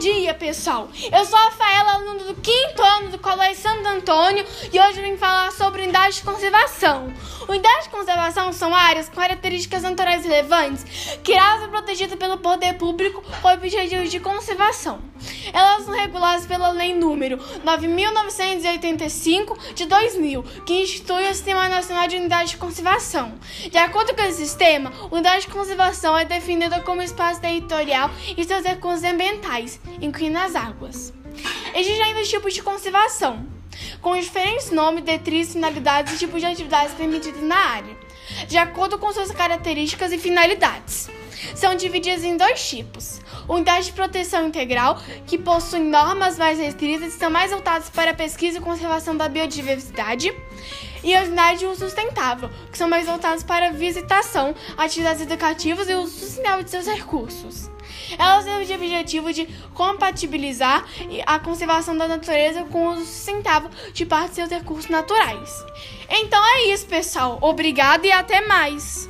dia, pessoal! Eu sou a Rafaela, aluna do quinto ano do Colégio Santo Antônio e hoje vim falar sobre unidade de conservação. Unidades de conservação são áreas com características naturais relevantes criadas e protegidas pelo poder público com objetivos de conservação. Elas são reguladas pela Lei número 9.985 de 2000, que institui o Sistema Nacional de Unidade de Conservação. De acordo com esse sistema, unidade de conservação é definida como espaço territorial e seus recursos ambientais, incluindo as águas. Existem ainda tipos de conservação, com diferentes nomes, detritos, finalidades e tipos de atividades permitidas na área, de acordo com suas características e finalidades. São divididas em dois tipos: unidade de proteção integral, que possuem normas mais restritas e são mais voltadas para a pesquisa e conservação da biodiversidade, e a unidade de uso sustentável, que são mais voltadas para visitação, atividades educativas e uso sustentável de seus recursos. Elas têm o objetivo de compatibilizar a conservação da natureza com o uso sustentável de parte de seus recursos naturais. Então é isso, pessoal. Obrigada e até mais!